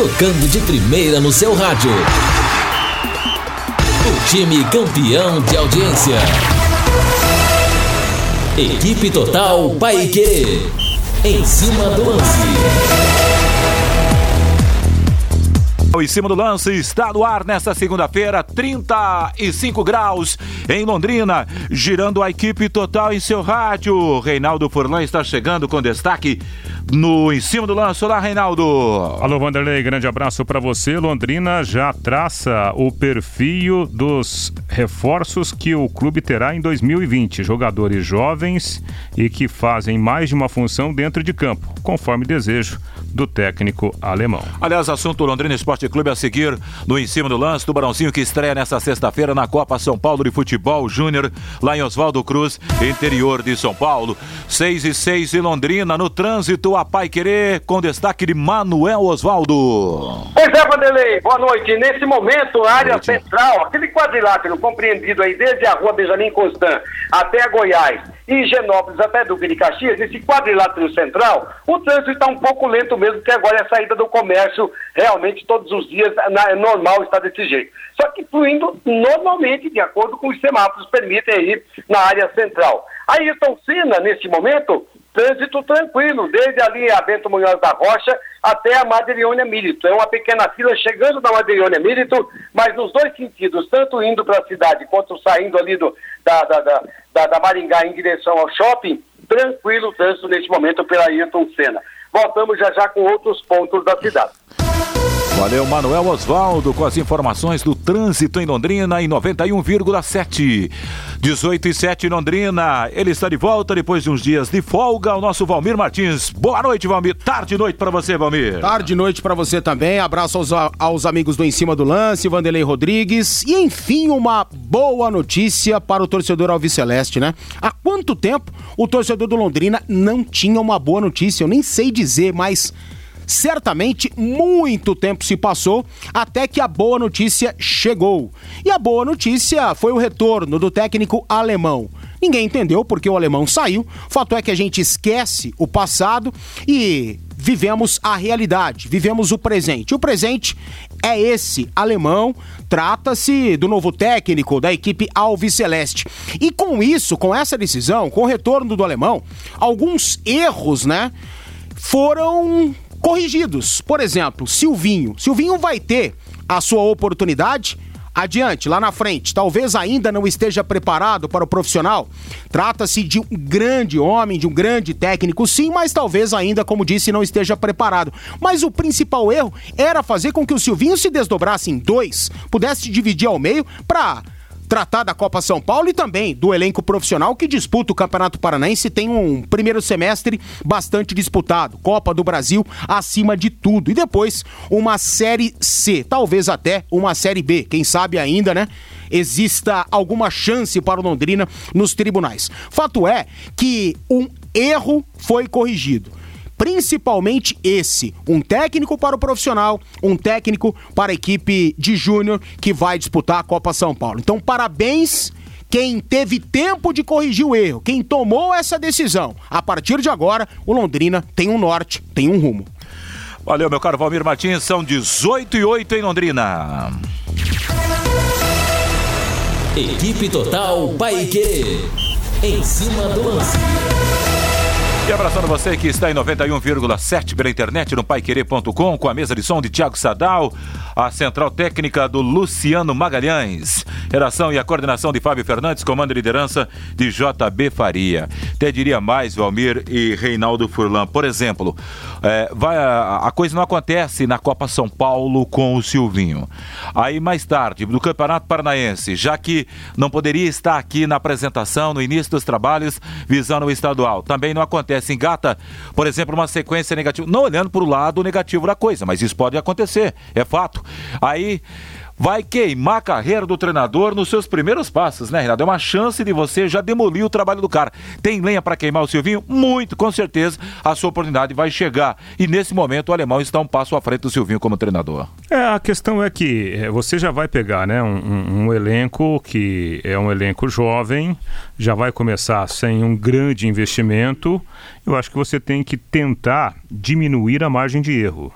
tocando de primeira no seu rádio. O time campeão de audiência. Equipe Total Paique. Em cima do lance. Em cima do lance está no ar nesta segunda-feira, 35 graus em Londrina, girando a equipe total em seu rádio. Reinaldo Furlan está chegando com destaque no em cima do lance. Olá, Reinaldo. Alô, Vanderlei, grande abraço para você. Londrina já traça o perfil dos reforços que o clube terá em 2020. Jogadores jovens e que fazem mais de uma função dentro de campo, conforme desejo do técnico alemão. Aliás, assunto Londrina Esporte Clube a seguir no Em Cima do Lance, Tubarãozinho que estreia nesta sexta-feira na Copa São Paulo de Futebol Júnior, lá em Oswaldo Cruz, interior de São Paulo. 6 e 6 em Londrina, no trânsito, a Pai Querer, com destaque de Manuel Oswaldo. Pois é, Vanderlei, boa noite. Nesse momento, a área central, aquele quadrilátero compreendido aí desde a rua Benjamin Constant até a Goiás e Genópolis até Duque de Caxias, esse quadrilátero central, o trânsito está um pouco lento mesmo, porque agora é a saída do comércio realmente todos os dias na, é normal está desse jeito. Só que fluindo normalmente, de acordo com os semáforos permitem aí na área central. Ayrton Senna, nesse momento, trânsito tranquilo, desde ali a Bento Munhoz da Rocha até a Madriônia Milito. É uma pequena fila chegando na Madriônia Milito, mas nos dois sentidos, tanto indo para a cidade quanto saindo ali do, da, da, da, da, da Maringá em direção ao shopping, tranquilo o trânsito neste momento pela Ayrton Senna. Voltamos já já com outros pontos da cidade. Valeu, Manuel Osvaldo, com as informações do trânsito em Londrina em 91,7. 18 e 7 em Londrina. Ele está de volta depois de uns dias de folga. O nosso Valmir Martins. Boa noite, Valmir. Tarde e noite para você, Valmir. Tarde e noite para você também. Abraço aos, aos amigos do Em Cima do Lance, Vanderlei Rodrigues. E enfim, uma boa notícia para o torcedor Alviceleste, né? Há quanto tempo o torcedor do Londrina não tinha uma boa notícia? Eu nem sei dizer, mas Certamente muito tempo se passou até que a boa notícia chegou. E a boa notícia foi o retorno do técnico alemão. Ninguém entendeu porque o alemão saiu. Fato é que a gente esquece o passado e vivemos a realidade, vivemos o presente. O presente é esse, alemão. Trata-se do novo técnico da equipe Alves Celeste. E com isso, com essa decisão, com o retorno do alemão, alguns erros, né, foram corrigidos. Por exemplo, Silvinho. Silvinho vai ter a sua oportunidade adiante, lá na frente. Talvez ainda não esteja preparado para o profissional. Trata-se de um grande homem, de um grande técnico, sim, mas talvez ainda, como disse, não esteja preparado. Mas o principal erro era fazer com que o Silvinho se desdobrasse em dois, pudesse dividir ao meio para tratar da Copa São Paulo e também do elenco profissional que disputa o Campeonato Paranaense tem um primeiro semestre bastante disputado. Copa do Brasil acima de tudo. E depois uma Série C, talvez até uma Série B, quem sabe ainda, né? Exista alguma chance para o Londrina nos tribunais. Fato é que um erro foi corrigido principalmente esse: um técnico para o profissional, um técnico para a equipe de júnior que vai disputar a Copa São Paulo. Então, parabéns quem teve tempo de corrigir o erro, quem tomou essa decisão. A partir de agora, o Londrina tem um norte, tem um rumo. Valeu, meu caro Valmir Martins, são 18 e 8 em Londrina. Equipe Total Paique. Em cima do lance. E abraçando você que está em 91,7 pela internet no paiquerê.com com a mesa de som de Tiago Sadal, a central técnica do Luciano Magalhães, redação e a coordenação de Fábio Fernandes, comando e liderança de JB Faria. Até diria mais, Valmir e Reinaldo Furlan. Por exemplo, é, vai, a, a, coisa não acontece na Copa São Paulo com o Silvinho. Aí mais tarde, no Campeonato Paranaense, já que não poderia estar aqui na apresentação, no início dos trabalhos, visando o estadual. Também não acontece se engata, por exemplo, uma sequência negativa, não olhando para o lado negativo da coisa, mas isso pode acontecer, é fato. Aí vai queimar a carreira do treinador nos seus primeiros passos, né, Renato? É uma chance de você já demolir o trabalho do cara. Tem lenha para queimar o Silvinho? Muito, com certeza a sua oportunidade vai chegar. E nesse momento o alemão está um passo à frente do Silvinho como treinador. É, a questão é que é, você já vai pegar, né, um, um, um elenco que é um elenco jovem, já vai começar sem um grande investimento. Eu acho que você tem que tentar diminuir a margem de erro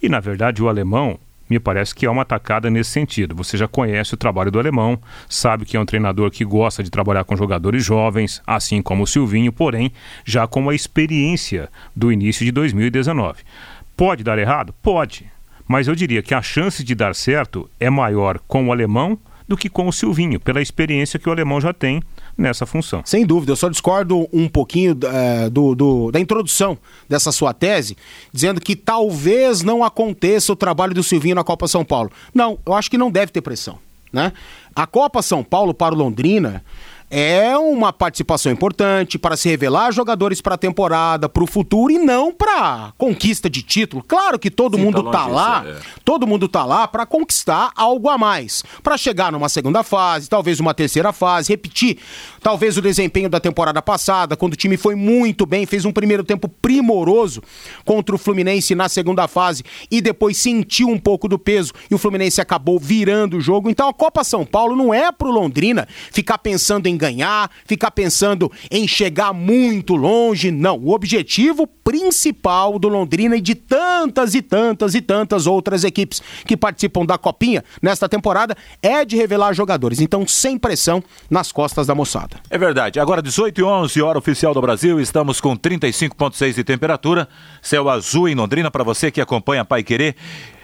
E, na verdade, o alemão me parece que é uma atacada nesse sentido. Você já conhece o trabalho do alemão, sabe que é um treinador que gosta de trabalhar com jogadores jovens, assim como o Silvinho, porém, já com a experiência do início de 2019. Pode dar errado? Pode. Mas eu diria que a chance de dar certo é maior com o alemão do que com o Silvinho, pela experiência que o alemão já tem nessa função. Sem dúvida, eu só discordo um pouquinho é, do, do, da introdução dessa sua tese, dizendo que talvez não aconteça o trabalho do Silvinho na Copa São Paulo. Não, eu acho que não deve ter pressão. Né? A Copa São Paulo para o Londrina é uma participação importante para se revelar jogadores para a temporada, para o futuro e não para conquista de título. Claro que todo Sim, mundo tá, tá lá, é. todo mundo tá lá para conquistar algo a mais, para chegar numa segunda fase, talvez uma terceira fase, repetir talvez o desempenho da temporada passada, quando o time foi muito bem, fez um primeiro tempo primoroso contra o Fluminense na segunda fase e depois sentiu um pouco do peso e o Fluminense acabou virando o jogo. Então a Copa São Paulo não é pro Londrina ficar pensando em ganhar, ficar pensando em chegar muito longe. Não, o objetivo principal do Londrina e de tantas e tantas e tantas outras equipes que participam da Copinha nesta temporada é de revelar jogadores. Então, sem pressão nas costas da moçada. É verdade. Agora 18 e 11, hora oficial do Brasil, estamos com 35.6 de temperatura. Céu azul em Londrina para você que acompanha Pai Querer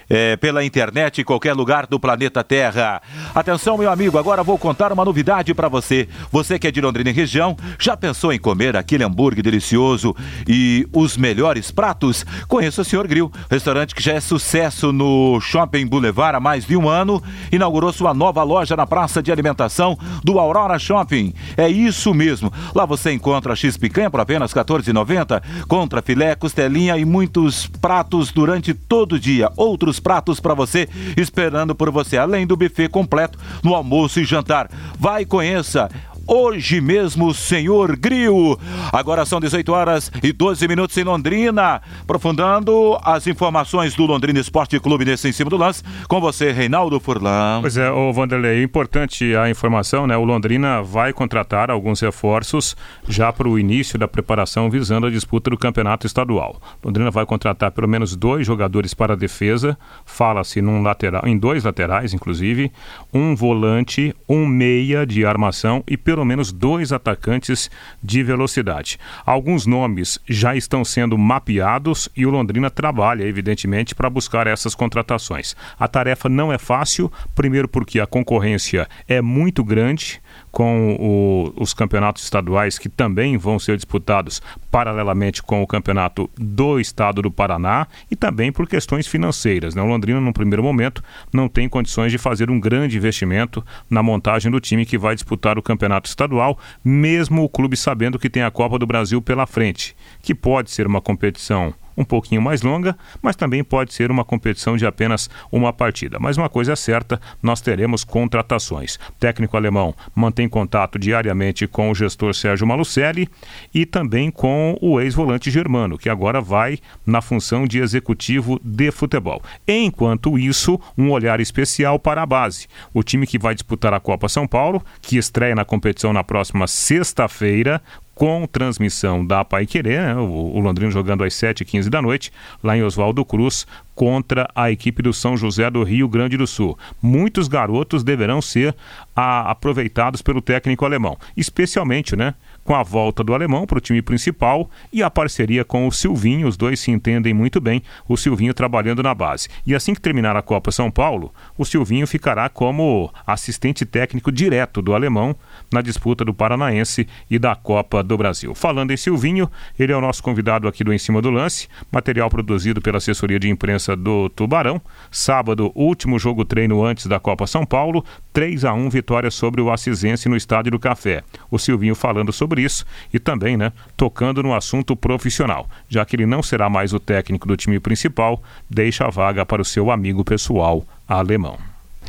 é, pela internet em qualquer lugar do planeta Terra. Atenção, meu amigo, agora vou contar uma novidade para você. Você que é de Londrina e região, já pensou em comer aquele hambúrguer delicioso e os melhores pratos? Conheça o Senhor Grill, restaurante que já é sucesso no Shopping Boulevard há mais de um ano, inaugurou sua nova loja na praça de alimentação do Aurora Shopping. É isso mesmo. Lá você encontra X picanha por apenas R$ 14,90, contra filé, costelinha e muitos pratos durante todo o dia. Outros pratos para você esperando por você, além do buffet completo no almoço e jantar. Vai e conheça hoje mesmo, senhor Grill. Agora são 18 horas e 12 minutos em Londrina. Aprofundando as informações do Londrina Esporte Clube nesse em cima do lance, com você, Reinaldo Furlan. Pois é, o Vanderlei, importante a informação, né? O Londrina vai contratar alguns reforços já para o início da preparação visando a disputa do campeonato estadual. Londrina vai contratar pelo menos dois jogadores para a defesa, fala-se num lateral, em dois laterais, inclusive, um volante, um meia de armação e pelo pelo menos dois atacantes de velocidade. Alguns nomes já estão sendo mapeados e o Londrina trabalha, evidentemente, para buscar essas contratações. A tarefa não é fácil, primeiro porque a concorrência é muito grande com o, os campeonatos estaduais que também vão ser disputados paralelamente com o campeonato do estado do Paraná e também por questões financeiras. Né? O Londrina, no primeiro momento, não tem condições de fazer um grande investimento na montagem do time que vai disputar o campeonato estadual, mesmo o clube sabendo que tem a Copa do Brasil pela frente, que pode ser uma competição um pouquinho mais longa, mas também pode ser uma competição de apenas uma partida. Mas uma coisa é certa, nós teremos contratações. O técnico alemão mantém contato diariamente com o gestor Sérgio Malucelli e também com o ex-volante Germano, que agora vai na função de executivo de futebol. Enquanto isso, um olhar especial para a base. O time que vai disputar a Copa São Paulo, que estreia na competição na próxima sexta-feira, com transmissão da Pai Querer, né? o, o Londrino jogando às 7h15 da noite, lá em Oswaldo Cruz, contra a equipe do São José do Rio Grande do Sul. Muitos garotos deverão ser a, aproveitados pelo técnico alemão, especialmente, né? Com a volta do alemão para o time principal e a parceria com o Silvinho, os dois se entendem muito bem, o Silvinho trabalhando na base. E assim que terminar a Copa São Paulo, o Silvinho ficará como assistente técnico direto do alemão na disputa do Paranaense e da Copa do Brasil. Falando em Silvinho, ele é o nosso convidado aqui do Em Cima do Lance, material produzido pela assessoria de imprensa do Tubarão. Sábado, último jogo treino antes da Copa São Paulo, 3 a 1 vitória sobre o Assisense no Estádio do Café. O Silvinho falando sobre isso e também, né, tocando no assunto profissional, já que ele não será mais o técnico do time principal, deixa a vaga para o seu amigo pessoal alemão.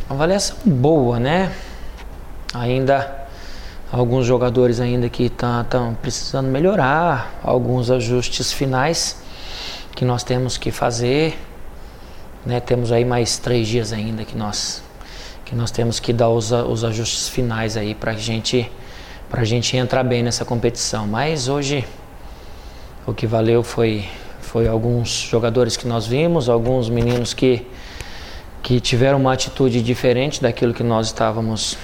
Avaliação boa, né? Ainda alguns jogadores ainda que estão tá, precisando melhorar, alguns ajustes finais que nós temos que fazer. Né? Temos aí mais três dias ainda que nós que nós temos que dar os, os ajustes finais aí para gente para gente entrar bem nessa competição. Mas hoje o que valeu foi Foi alguns jogadores que nós vimos, alguns meninos que, que tiveram uma atitude diferente daquilo que nós estávamos,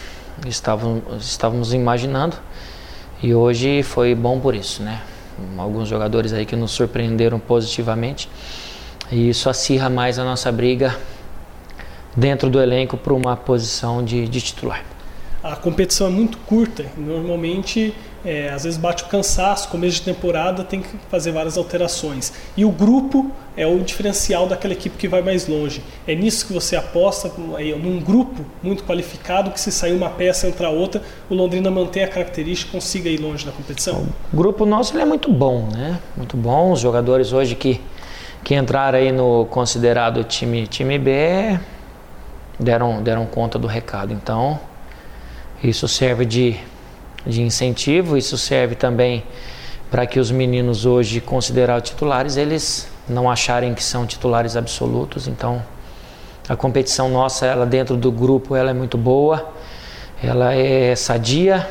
estávamos, estávamos imaginando. E hoje foi bom por isso, né? Alguns jogadores aí que nos surpreenderam positivamente. E isso acirra mais a nossa briga dentro do elenco para uma posição de, de titular a competição é muito curta. Normalmente, é, às vezes bate o cansaço, começo de temporada tem que fazer várias alterações. E o grupo é o diferencial daquela equipe que vai mais longe. É nisso que você aposta, num grupo muito qualificado, que se sair uma peça entre a outra, o Londrina mantém a característica e consiga ir longe na competição? O grupo nosso é muito bom, né? Muito bom. Os jogadores hoje que, que entraram aí no considerado time, time B deram, deram conta do recado. Então, isso serve de, de incentivo, isso serve também para que os meninos hoje considerados titulares, eles não acharem que são titulares absolutos. Então, a competição nossa, ela dentro do grupo, ela é muito boa, ela é sadia.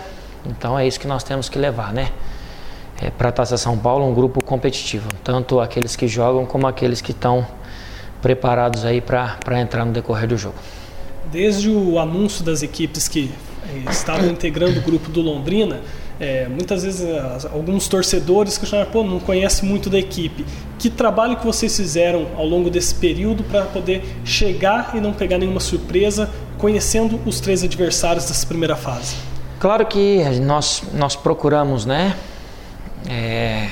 Então, é isso que nós temos que levar, né? É, para a Taça São Paulo, um grupo competitivo, tanto aqueles que jogam como aqueles que estão preparados aí para entrar no decorrer do jogo. Desde o anúncio das equipes que estavam integrando o grupo do Londrina, é, muitas vezes alguns torcedores questionaram, pô, não conhece muito da equipe. Que trabalho que vocês fizeram ao longo desse período para poder chegar e não pegar nenhuma surpresa, conhecendo os três adversários dessa primeira fase? Claro que nós, nós procuramos, né, é,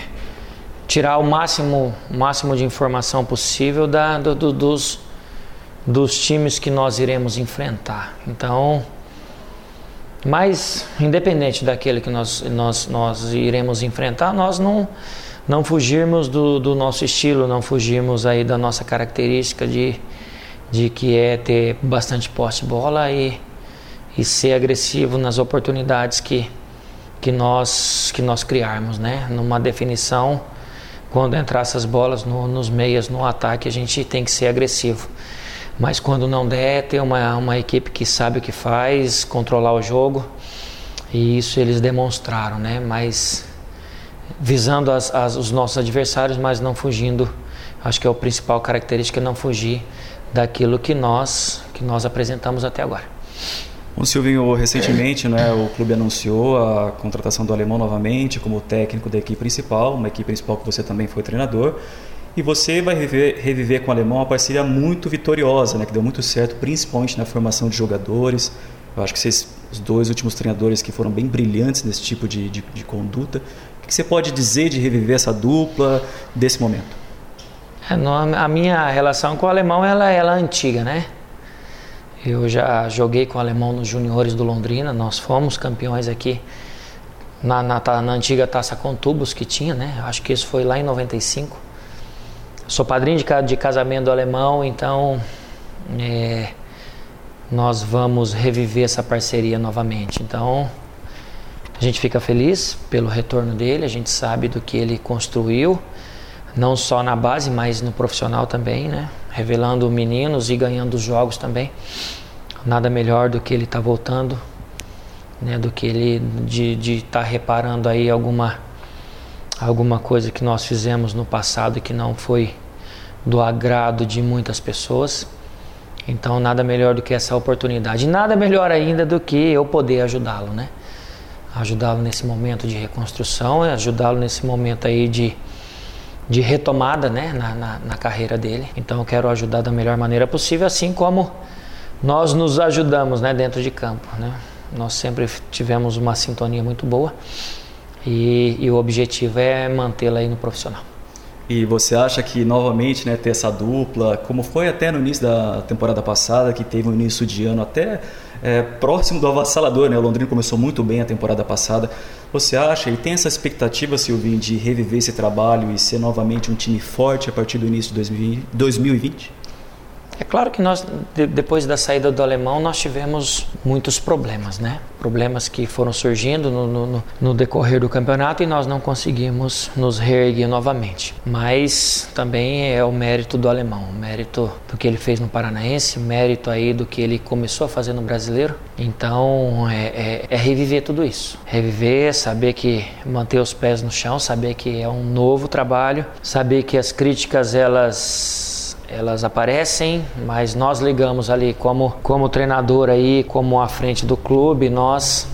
tirar o máximo, máximo de informação possível da, do, do, dos, dos times que nós iremos enfrentar. Então, mas, independente daquele que nós, nós, nós iremos enfrentar, nós não, não fugirmos do, do nosso estilo, não fugirmos aí da nossa característica de, de que é ter bastante posse de bola e, e ser agressivo nas oportunidades que, que, nós, que nós criarmos, né? Numa definição, quando entrar essas bolas no, nos meias, no ataque, a gente tem que ser agressivo. Mas quando não der, ter uma, uma equipe que sabe o que faz, controlar o jogo. E isso eles demonstraram, né? Mas visando as, as, os nossos adversários, mas não fugindo. Acho que é a principal característica não fugir daquilo que nós que nós apresentamos até agora. O Silvinho, recentemente né, o clube anunciou a contratação do alemão novamente como técnico da equipe principal, uma equipe principal que você também foi treinador. E você vai reviver, reviver com o alemão uma parceria muito vitoriosa, né, que deu muito certo, principalmente na formação de jogadores. Eu acho que vocês, os dois últimos treinadores que foram bem brilhantes nesse tipo de, de, de conduta. O que você pode dizer de reviver essa dupla desse momento? É, a minha relação com o alemão ela, ela é antiga, né? Eu já joguei com o alemão nos juniores do Londrina, nós fomos campeões aqui na, na, na antiga Taça com Tubos que tinha, né? Acho que isso foi lá em 95. Sou padrinho de, de casamento do alemão, então é, nós vamos reviver essa parceria novamente. Então a gente fica feliz pelo retorno dele, a gente sabe do que ele construiu, não só na base, mas no profissional também, né? Revelando meninos e ganhando jogos também. Nada melhor do que ele estar tá voltando, né? Do que ele de estar tá reparando aí alguma alguma coisa que nós fizemos no passado que não foi do agrado de muitas pessoas. Então, nada melhor do que essa oportunidade. Nada melhor ainda do que eu poder ajudá-lo, né? Ajudá-lo nesse momento de reconstrução, ajudá-lo nesse momento aí de, de retomada, né? Na, na, na carreira dele. Então, eu quero ajudar da melhor maneira possível, assim como nós nos ajudamos, né? Dentro de campo, né? Nós sempre tivemos uma sintonia muito boa e, e o objetivo é mantê-la aí no profissional. E você acha que novamente né, ter essa dupla, como foi até no início da temporada passada, que teve um início de ano até é, próximo do avassalador, né? O Londrina começou muito bem a temporada passada. Você acha e tem essa expectativa, Silvinho, de reviver esse trabalho e ser novamente um time forte a partir do início de 2020? É claro que nós, de, depois da saída do alemão, nós tivemos muitos problemas, né? Problemas que foram surgindo no, no, no decorrer do campeonato e nós não conseguimos nos reerguer novamente. Mas também é o mérito do alemão, o mérito do que ele fez no Paranaense, o mérito aí do que ele começou a fazer no Brasileiro. Então é, é, é reviver tudo isso. Reviver, saber que manter os pés no chão, saber que é um novo trabalho, saber que as críticas elas elas aparecem, mas nós ligamos ali como como treinador aí, como à frente do clube, nós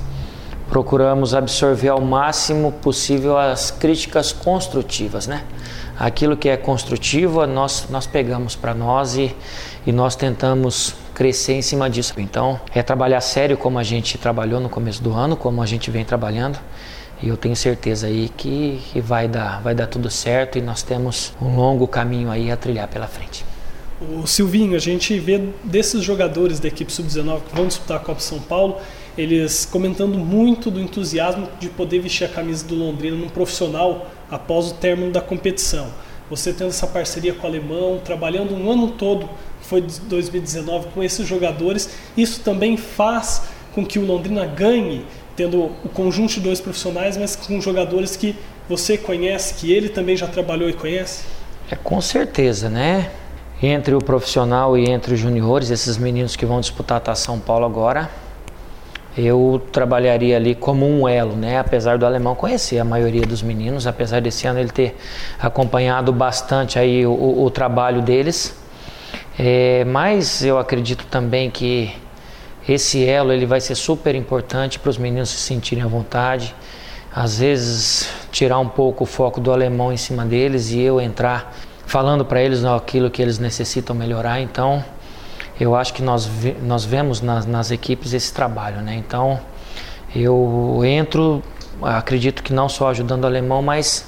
procuramos absorver ao máximo possível as críticas construtivas, né? Aquilo que é construtivo, nós nós pegamos para nós e, e nós tentamos crescer em cima disso. Então, é trabalhar sério como a gente trabalhou no começo do ano, como a gente vem trabalhando. E eu tenho certeza aí que, que vai, dar, vai dar tudo certo e nós temos um longo caminho aí a trilhar pela frente. O Silvinho, a gente vê desses jogadores da equipe sub-19 que vão disputar a Copa São Paulo, eles comentando muito do entusiasmo de poder vestir a camisa do Londrina num profissional após o término da competição. Você tendo essa parceria com o alemão, trabalhando um ano todo, foi 2019, com esses jogadores, isso também faz com que o Londrina ganhe tendo o conjunto de dois profissionais, mas com jogadores que você conhece, que ele também já trabalhou e conhece? É com certeza, né? Entre o profissional e entre os juniores, esses meninos que vão disputar a São Paulo agora, eu trabalharia ali como um elo, né? Apesar do alemão conhecer a maioria dos meninos, apesar desse ano ele ter acompanhado bastante aí o, o, trabalho deles, é, mas eu acredito também que esse elo ele vai ser super importante para os meninos se sentirem à vontade. Às vezes tirar um pouco o foco do alemão em cima deles e eu entrar falando para eles aquilo que eles necessitam melhorar. Então, eu acho que nós, nós vemos nas, nas equipes esse trabalho, né? Então, eu entro, acredito que não só ajudando o alemão, mas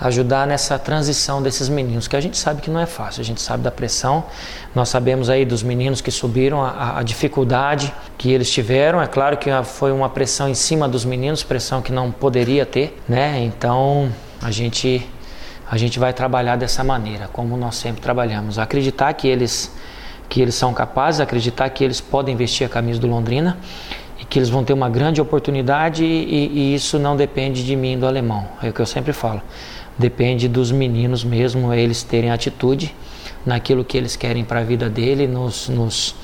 ajudar nessa transição desses meninos, que a gente sabe que não é fácil, a gente sabe da pressão, nós sabemos aí dos meninos que subiram, a, a dificuldade que eles tiveram, é claro que foi uma pressão em cima dos meninos, pressão que não poderia ter, né? Então a gente a gente vai trabalhar dessa maneira, como nós sempre trabalhamos, acreditar que eles que eles são capazes, acreditar que eles podem vestir a camisa do Londrina e que eles vão ter uma grande oportunidade e, e isso não depende de mim do alemão, é o que eu sempre falo depende dos meninos mesmo, eles terem atitude naquilo que eles querem para a vida dele, nos, nos,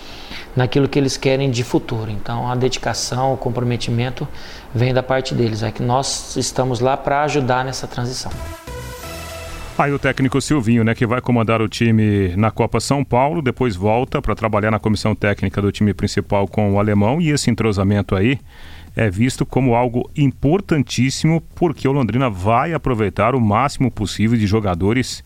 naquilo que eles querem de futuro. Então a dedicação, o comprometimento vem da parte deles, é que nós estamos lá para ajudar nessa transição. Aí o técnico Silvinho, né, que vai comandar o time na Copa São Paulo, depois volta para trabalhar na comissão técnica do time principal com o alemão e esse entrosamento aí é visto como algo importantíssimo porque o Londrina vai aproveitar o máximo possível de jogadores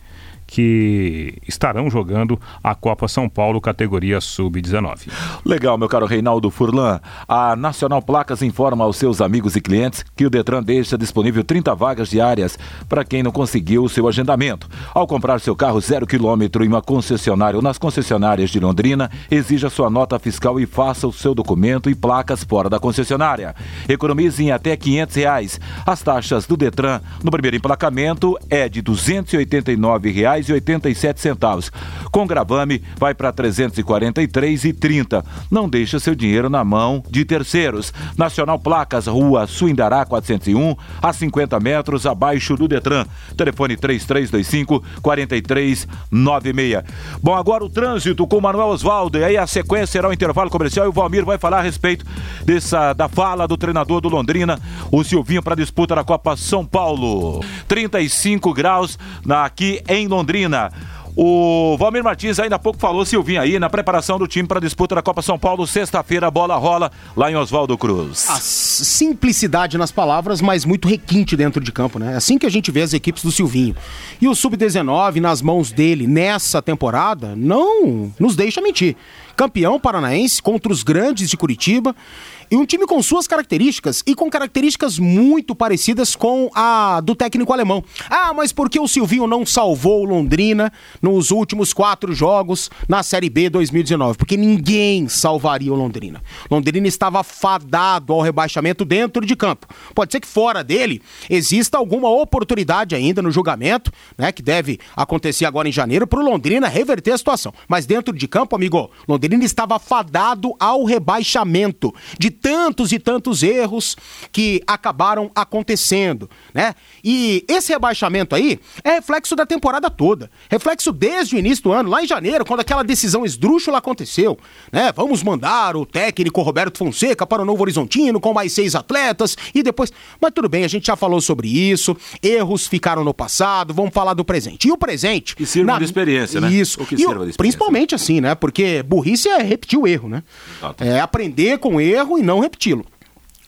que estarão jogando a Copa São Paulo categoria Sub-19. Legal, meu caro Reinaldo Furlan. A Nacional Placas informa aos seus amigos e clientes que o Detran deixa disponível 30 vagas diárias para quem não conseguiu o seu agendamento. Ao comprar seu carro zero quilômetro em uma concessionária ou nas concessionárias de Londrina, exija sua nota fiscal e faça o seu documento e placas fora da concessionária. Economize em até 500 reais. As taxas do Detran no primeiro emplacamento é de 289 reais reais e oitenta e sete centavos. Com gravame vai para e trinta. Não deixa seu dinheiro na mão de terceiros. Nacional Placas, Rua Suindará 401, a 50 metros abaixo do Detran. Telefone 3325 4396. Bom, agora o trânsito com Manuel Osvaldo. E aí a sequência será o intervalo comercial e o Valmir vai falar a respeito dessa da fala do treinador do Londrina, o Silvinho para disputa da Copa São Paulo. 35 graus na, aqui em Londrina. Londrina. O Valmir Martins ainda há pouco falou, Silvinho, aí na preparação do time para a disputa da Copa São Paulo, sexta-feira a bola rola lá em Oswaldo Cruz. A simplicidade nas palavras, mas muito requinte dentro de campo, né? É assim que a gente vê as equipes do Silvinho. E o Sub-19 nas mãos dele nessa temporada não nos deixa mentir. Campeão paranaense contra os grandes de Curitiba E um time com suas características e com características muito parecidas com a do técnico alemão. Ah, mas por que o Silvinho não salvou o Londrina nos últimos quatro jogos na Série B 2019? Porque ninguém salvaria o Londrina. Londrina estava fadado ao rebaixamento dentro de campo. Pode ser que fora dele exista alguma oportunidade ainda no julgamento, né, que deve acontecer agora em janeiro, para o Londrina reverter a situação. Mas dentro de campo, amigo, Londrina estava fadado ao rebaixamento de tantos e tantos erros que acabaram acontecendo, né? E esse rebaixamento aí é reflexo da temporada toda. Reflexo desde o início do ano, lá em janeiro, quando aquela decisão esdrúxula aconteceu, né? Vamos mandar o técnico Roberto Fonseca para o Novo Horizontino com mais seis atletas e depois. Mas tudo bem, a gente já falou sobre isso. Erros ficaram no passado, vamos falar do presente. E o presente. Que sirva na... de experiência, né? Isso. que e o... Principalmente assim, né? Porque burrice é repetir o erro, né? Exato. É aprender com o erro e não repeti-lo.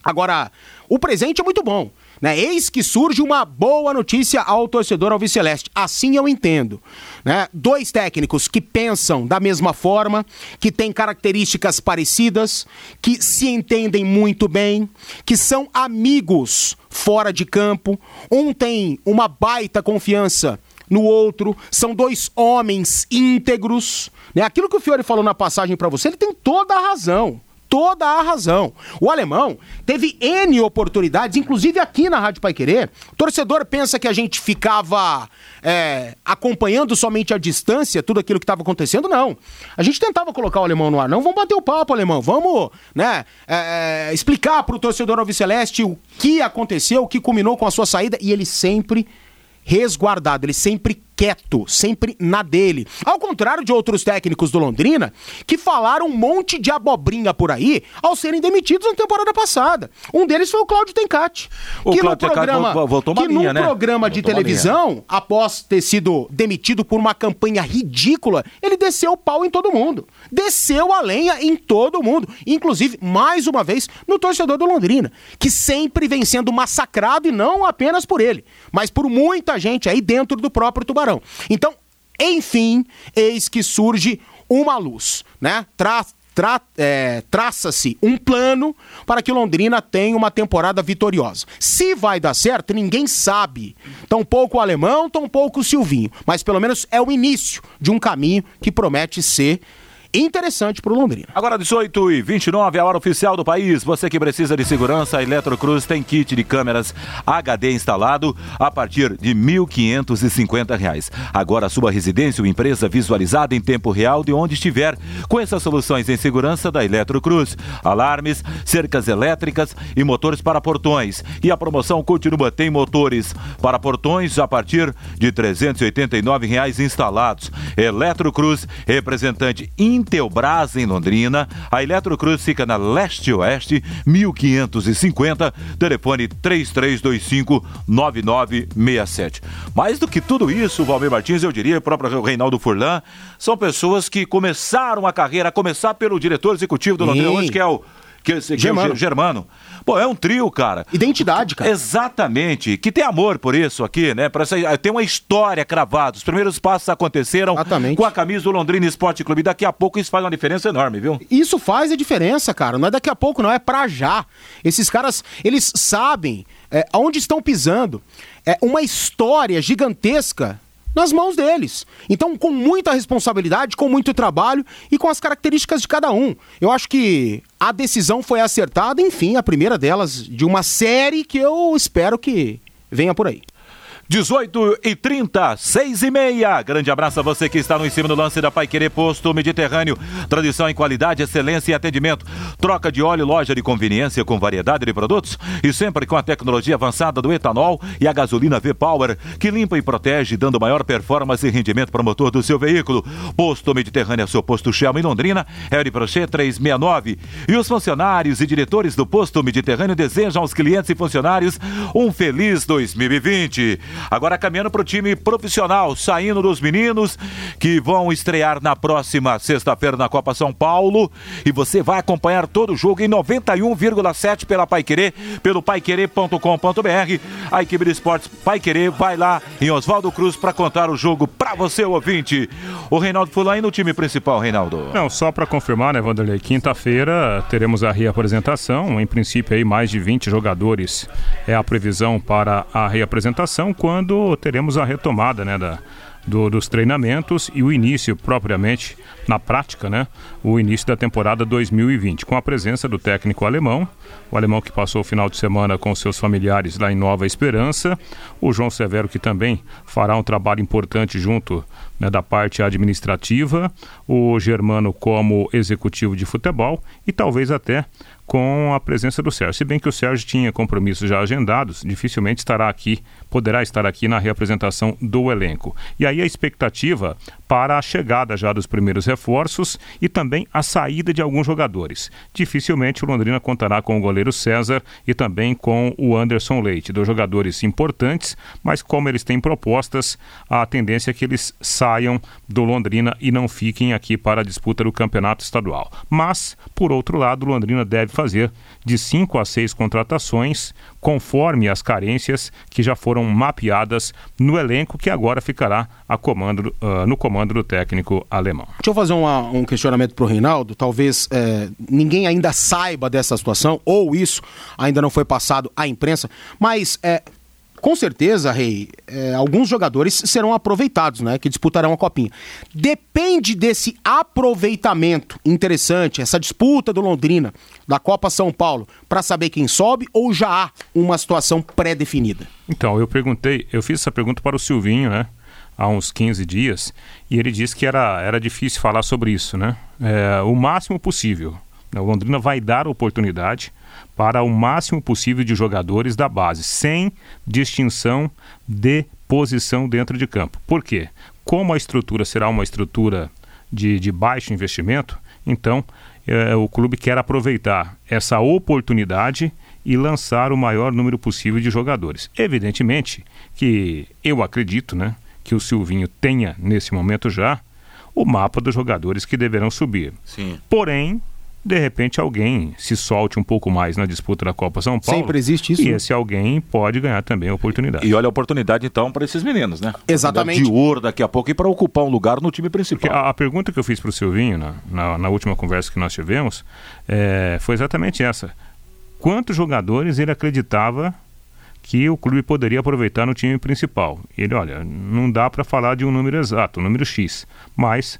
Agora, o presente é muito bom. Né? Eis que surge uma boa notícia ao torcedor alviceleste. Assim eu entendo. Né? Dois técnicos que pensam da mesma forma, que têm características parecidas, que se entendem muito bem, que são amigos fora de campo. Um tem uma baita confiança no outro, são dois homens íntegros. Né? Aquilo que o Fiore falou na passagem para você, ele tem toda a razão toda a razão. O alemão teve N oportunidades, inclusive aqui na Rádio Pai Querer. O torcedor pensa que a gente ficava é, acompanhando somente à distância tudo aquilo que estava acontecendo. Não. A gente tentava colocar o alemão no ar. Não, vamos bater o papo, alemão. Vamos né, é, é explicar para o torcedor alviceleste o que aconteceu, o que culminou com a sua saída. E ele sempre resguardado, ele sempre quieto, sempre na dele. Ao contrário de outros técnicos do Londrina, que falaram um monte de abobrinha por aí ao serem demitidos na temporada passada. Um deles foi o Cláudio Tencati. O que no programa, voltou que linha, num né? programa de televisão, após ter sido demitido por uma campanha ridícula, ele desceu o pau em todo mundo. Desceu a lenha em todo mundo. Inclusive, mais uma vez, no torcedor do Londrina, que sempre vem sendo massacrado e não apenas por ele, mas por muita gente aí dentro do próprio Tubarão. Então, enfim, eis que surge uma luz, né? Tra Tra é, traça-se um plano para que Londrina tenha uma temporada vitoriosa. Se vai dar certo, ninguém sabe. Tampouco o alemão, tampouco o Silvinho. Mas pelo menos é o início de um caminho que promete ser interessante para o Londrina. Agora 18 e 29 a hora oficial do país. Você que precisa de segurança, a Eletrocruz tem kit de câmeras HD instalado a partir de R$ 1.550. Agora sua residência ou empresa visualizada em tempo real de onde estiver, com essas soluções em segurança da Eletrocruz. Alarmes, cercas elétricas e motores para portões. E a promoção continua, tem motores para portões a partir de 389 reais instalados. Eletrocruz, representante Intelbras em Londrina. A Eletrocruz fica na leste-oeste, 1550, telefone 3325-9967. Mais do que tudo isso, Valmir Martins, eu diria, o próprio Reinaldo Furlan, são pessoas que começaram a carreira, a começar pelo diretor executivo do Londrina, hoje que é o que, que Germano. É o Germano. Pô, é um trio, cara. Identidade, cara. Exatamente. Que tem amor por isso aqui, né? Pra essa, tem uma história cravada. Os primeiros passos aconteceram Exatamente. com a camisa do Londrina Esporte Clube. Daqui a pouco isso faz uma diferença enorme, viu? Isso faz a diferença, cara. Não é daqui a pouco, não. É pra já. Esses caras, eles sabem é, aonde estão pisando. É uma história gigantesca nas mãos deles. Então, com muita responsabilidade, com muito trabalho e com as características de cada um. Eu acho que a decisão foi acertada, enfim, a primeira delas de uma série que eu espero que venha por aí. 18 e 30, 6 e meia. Grande abraço a você que está no em cima do lance da Pai Querer Posto Mediterrâneo. Tradição em qualidade, excelência e atendimento. Troca de óleo, loja de conveniência com variedade de produtos e sempre com a tecnologia avançada do etanol e a gasolina V-Power, que limpa e protege, dando maior performance e rendimento para o motor do seu veículo. Posto Mediterrâneo, seu posto Shell em Londrina, Harry Prochet 369. E os funcionários e diretores do Posto Mediterrâneo desejam aos clientes e funcionários um feliz 2020. Agora caminhando para o time profissional, saindo dos meninos que vão estrear na próxima sexta-feira na Copa São Paulo. E você vai acompanhar todo o jogo em 91,7 pela Pai Querer, pelo paiquerer.com.br. A equipe de esportes Pai Querer vai lá em Oswaldo Cruz para contar o jogo para você, ouvinte. O Reinaldo Fulan no time principal, Reinaldo. Não, só para confirmar, né, Vanderlei? Quinta-feira teremos a reapresentação. Em princípio, aí mais de 20 jogadores é a previsão para a reapresentação, quando teremos a retomada, né, da do, dos treinamentos e o início propriamente, na prática, né, o início da temporada 2020, com a presença do técnico alemão, o alemão que passou o final de semana com seus familiares lá em Nova Esperança, o João Severo que também fará um trabalho importante junto né, da parte administrativa, o Germano como executivo de futebol e talvez até com a presença do Sérgio. Se bem que o Sérgio tinha compromissos já agendados, dificilmente estará aqui, poderá estar aqui na reapresentação do elenco. E aí a expectativa para a chegada já dos primeiros reforços e também a saída de alguns jogadores. Dificilmente o Londrina contará com o goleiro César e também com o Anderson Leite, dois jogadores importantes, mas como eles têm propostas, a tendência é que eles saiam do Londrina e não fiquem aqui para a disputa do campeonato estadual. Mas, por outro lado, o Londrina deve fazer de cinco a seis contratações, conforme as carências que já foram mapeadas no elenco que agora ficará comando, uh, no comando do técnico alemão. Deixa eu fazer uma, um questionamento para o Reinaldo. Talvez é, ninguém ainda saiba dessa situação, ou isso ainda não foi passado à imprensa, mas é, com certeza, Rei, é, alguns jogadores serão aproveitados, né? Que disputarão a copinha. Depende desse aproveitamento interessante, essa disputa do Londrina, da Copa São Paulo, para saber quem sobe ou já há uma situação pré-definida? Então, eu perguntei, eu fiz essa pergunta para o Silvinho, né? Há uns 15 dias, e ele disse que era, era difícil falar sobre isso, né? É, o máximo possível. O Londrina vai dar oportunidade para o máximo possível de jogadores da base, sem distinção de posição dentro de campo. Por quê? Como a estrutura será uma estrutura de, de baixo investimento, então é, o clube quer aproveitar essa oportunidade e lançar o maior número possível de jogadores. Evidentemente que eu acredito né, que o Silvinho tenha, nesse momento já, o mapa dos jogadores que deverão subir. Sim. Porém, de repente alguém se solte um pouco mais na disputa da Copa São Paulo. Sempre existe isso. E né? esse alguém pode ganhar também a oportunidade. E olha a oportunidade então para esses meninos, né? Exatamente. De ouro daqui a pouco e para ocupar um lugar no time principal. A, a, pergunta que eu fiz para o Silvinho na, na, na, última conversa que nós tivemos é, foi exatamente essa. Quantos jogadores ele acreditava que o clube poderia aproveitar no time principal? Ele, olha, não dá para falar de um número exato, um número X, mas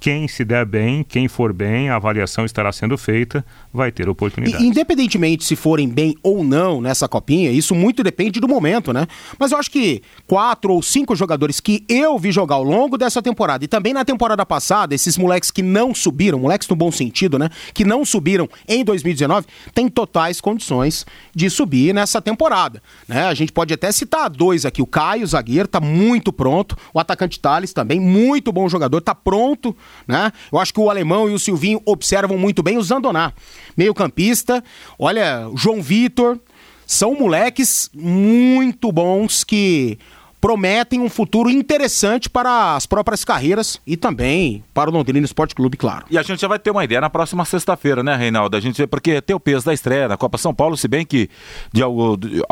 quem se der bem, quem for bem, a avaliação estará sendo feita, vai ter oportunidade. Independentemente se forem bem ou não nessa copinha, isso muito depende do momento, né? Mas eu acho que quatro ou cinco jogadores que eu vi jogar ao longo dessa temporada e também na temporada passada, esses moleques que não subiram, moleques no bom sentido, né? Que não subiram em 2019, têm totais condições de subir nessa temporada, né? A gente pode até citar dois aqui, o Caio, o zagueiro, tá muito pronto, o atacante Thales também, muito bom jogador, tá pronto né? Eu acho que o alemão e o Silvinho observam muito bem o Zandoná, meio-campista. Olha, João Vitor, são moleques muito bons que prometem um futuro interessante para as próprias carreiras e também para o Londrina Esporte Clube, claro. E a gente já vai ter uma ideia na próxima sexta-feira, né, Reinaldo? A gente porque tem o peso da estreia na Copa São Paulo, se bem que de, de,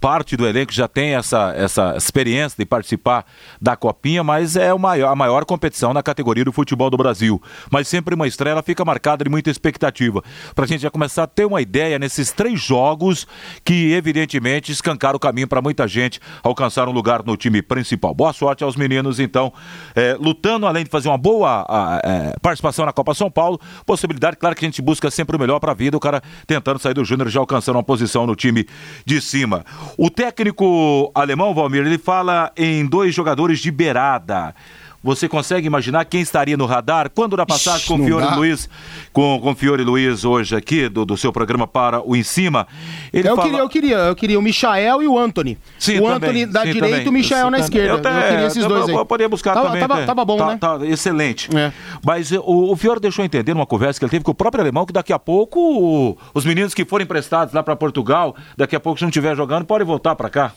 parte do elenco já tem essa, essa experiência de participar da Copinha, mas é maior, a maior competição na categoria do futebol do Brasil. Mas sempre uma estreia ela fica marcada de muita expectativa. Para a gente já começar a ter uma ideia nesses três jogos que, evidentemente, escancaram o caminho para muita gente alcançar um lugar no time principal. Boa sorte aos meninos, então, é, lutando além de fazer uma boa a, é, participação na Copa São Paulo. Possibilidade, claro que a gente busca sempre o melhor para a vida, o cara tentando sair do Júnior já alcançando uma posição no time de cima. O técnico alemão, Valmir, ele fala em dois jogadores de beirada. Você consegue imaginar quem estaria no radar? Quando na passagem Ixi, com o Fiore Luiz, com, com Fiore Luiz hoje aqui, do, do seu programa para o Em Cima, ele eu, fala... queria, eu queria, eu queria o Michael e o Anthony. Sim, o também, Anthony da sim, direita e o Michael na esquerda. Eu, até, eu queria esses dois eu, aí. Eu poderia buscar tava, também. Tava, tava bom, tá, né? Tá, excelente. É. Mas o, o Fiore deixou entender numa conversa que ele teve com o próprio alemão que daqui a pouco o, os meninos que forem emprestados lá para Portugal, daqui a pouco se não estiver jogando, podem voltar para cá.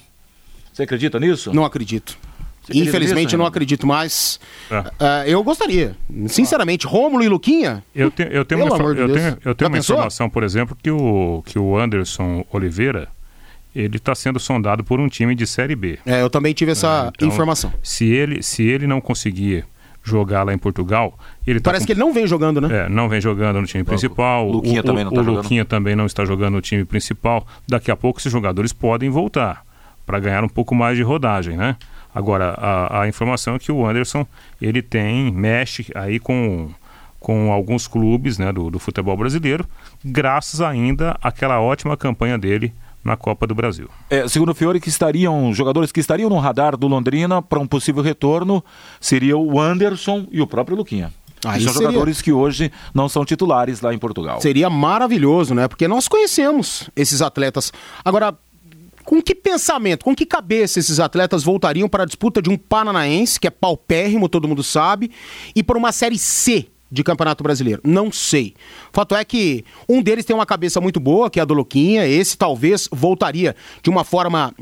Você acredita nisso? Não acredito. Infelizmente nisso, eu não acredito mais. É. Ah, eu gostaria. Sinceramente, Rômulo e Luquinha. Eu tenho, eu tenho uma, infor- de eu tenho, eu tenho uma informação, por exemplo, que o, que o Anderson Oliveira ele está sendo sondado por um time de Série B. É, eu também tive essa Então, informação. Se ele, se ele não conseguir jogar lá em Portugal, ele tá Parece com- que ele não vem jogando, né? É, não vem jogando no time principal. Luquinha o, também não tá o. Luquinha também não está jogando no time principal. Daqui a pouco esses jogadores podem voltar para ganhar um pouco mais de rodagem, né? Agora, a, a informação é que o Anderson, ele tem, mexe aí com, com alguns clubes né, do, do futebol brasileiro, graças ainda àquela ótima campanha dele na Copa do Brasil. É, segundo o Fiore, que estariam, jogadores que estariam no radar do Londrina para um possível retorno seria o Anderson e o próprio Luquinha. Aí são seria- jogadores que hoje não são titulares lá em Portugal. Seria maravilhoso, né? Porque nós conhecemos esses atletas. Agora, com que pensamento, com que cabeça esses atletas voltariam para a disputa de um Paranaense, que é paupérrimo, todo mundo sabe, e para uma Série C de Campeonato Brasileiro? Não sei. Fato é que um deles tem uma cabeça muito boa, que é a do Luquinha, esse talvez voltaria de uma forma